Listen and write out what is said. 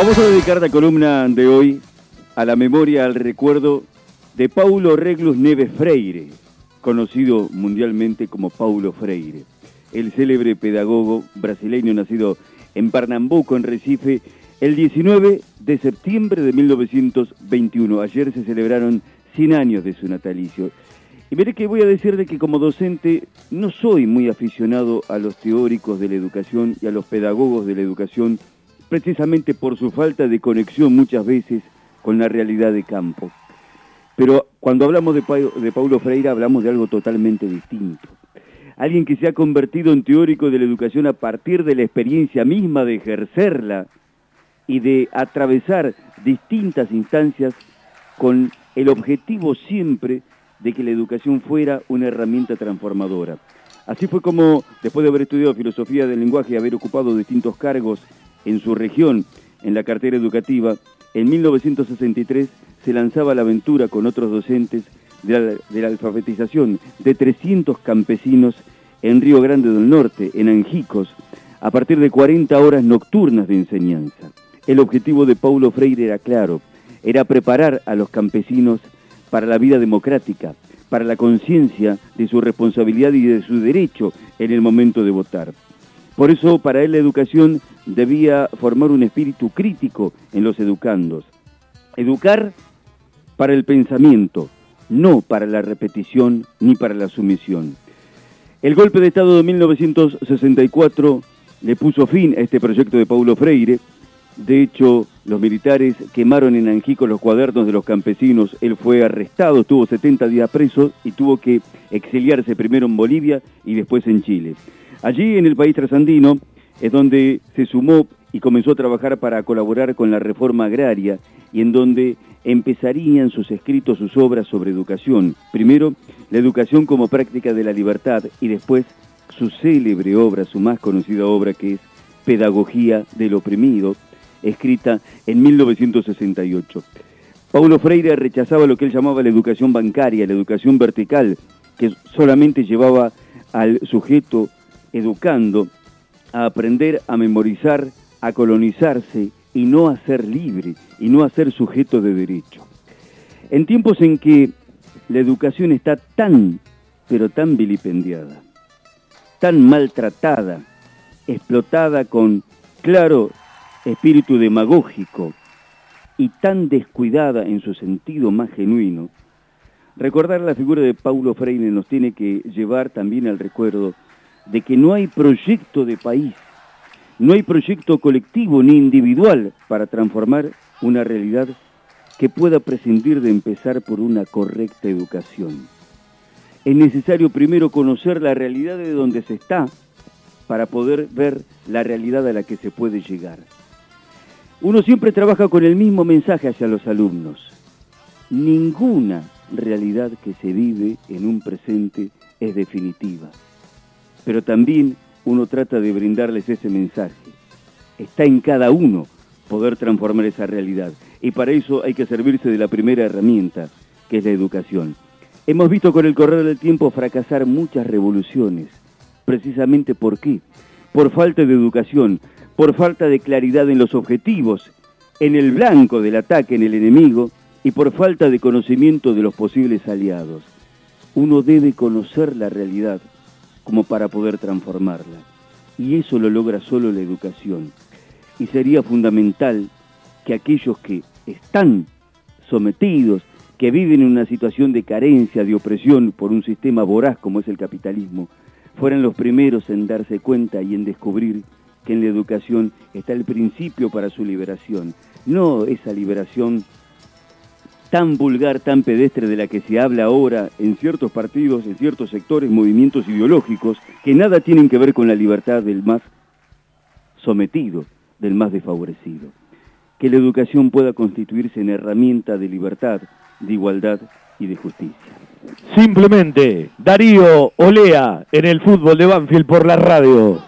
Vamos a dedicar la columna de hoy a la memoria, al recuerdo de Paulo Reglus Neves Freire, conocido mundialmente como Paulo Freire, el célebre pedagogo brasileño nacido en Pernambuco, en Recife, el 19 de septiembre de 1921. Ayer se celebraron 100 años de su natalicio. Y veré que voy a decir de que como docente no soy muy aficionado a los teóricos de la educación y a los pedagogos de la educación, precisamente por su falta de conexión muchas veces con la realidad de campo. Pero cuando hablamos de, de Paulo Freire hablamos de algo totalmente distinto. Alguien que se ha convertido en teórico de la educación a partir de la experiencia misma de ejercerla y de atravesar distintas instancias con el objetivo siempre de que la educación fuera una herramienta transformadora. Así fue como, después de haber estudiado filosofía del lenguaje y haber ocupado distintos cargos en su región, en la cartera educativa, en 1963 se lanzaba la aventura con otros docentes de la, alfabetización de 300 campesinos en Río Grande del Norte, en Angicos, a partir de 40 horas nocturnas de enseñanza. El objetivo de Paulo Freire era claro, era preparar a los campesinos para la vida democrática, para la conciencia de su responsabilidad y de su derecho en el momento de votar. Por eso, para él la educación debía formar un espíritu crítico en los educandos. Educar para el pensamiento, no para la repetición ni para la sumisión. El golpe de Estado de 1964 le puso fin a este proyecto de Paulo Freire, de hecho, los militares quemaron en Angico los cuadernos de los campesinos. Él fue arrestado, estuvo 70 días preso y tuvo que exiliarse primero en Bolivia y después en Chile. Allí, en el país trasandino, es donde se sumó y comenzó a trabajar para colaborar con la reforma agraria y en donde empezarían sus escritos, sus obras sobre educación. Primero, la educación como práctica de la libertad y después su célebre obra, su más conocida obra que es Pedagogía del Oprimido, escrita en 1968. Paulo Freire rechazaba lo que él llamaba la educación bancaria, la educación vertical, que solamente llevaba al sujeto educando a aprender a memorizar, a colonizarse y no a ser libre y no a ser sujeto de derecho. En tiempos en que la educación está tan, pero tan vilipendiada, tan maltratada, explotada con, claro, espíritu demagógico y tan descuidada en su sentido más genuino, recordar la figura de Paulo Freire nos tiene que llevar también al recuerdo de que no hay proyecto de país, no hay proyecto colectivo ni individual para transformar una realidad que pueda prescindir de empezar por una correcta educación. Es necesario primero conocer la realidad de donde se está para poder ver la realidad a la que se puede llegar. Uno siempre trabaja con el mismo mensaje hacia los alumnos. Ninguna realidad que se vive en un presente es definitiva. Pero también uno trata de brindarles ese mensaje. Está en cada uno poder transformar esa realidad. Y para eso hay que servirse de la primera herramienta, que es la educación. Hemos visto con el correr del tiempo fracasar muchas revoluciones. Precisamente por qué? Por falta de educación, por falta de claridad en los objetivos, en el blanco del ataque en el enemigo y por falta de conocimiento de los posibles aliados. Uno debe conocer la realidad como para poder transformarla. Y eso lo logra solo la educación. Y sería fundamental que aquellos que están sometidos, que viven en una situación de carencia, de opresión por un sistema voraz como es el capitalismo, fueran los primeros en darse cuenta y en descubrir que en la educación está el principio para su liberación, no esa liberación tan vulgar, tan pedestre de la que se habla ahora en ciertos partidos, en ciertos sectores, movimientos ideológicos, que nada tienen que ver con la libertad del más sometido, del más desfavorecido. Que la educación pueda constituirse en herramienta de libertad, de igualdad y de justicia. Simplemente, Darío Olea en el fútbol de Banfield por la radio.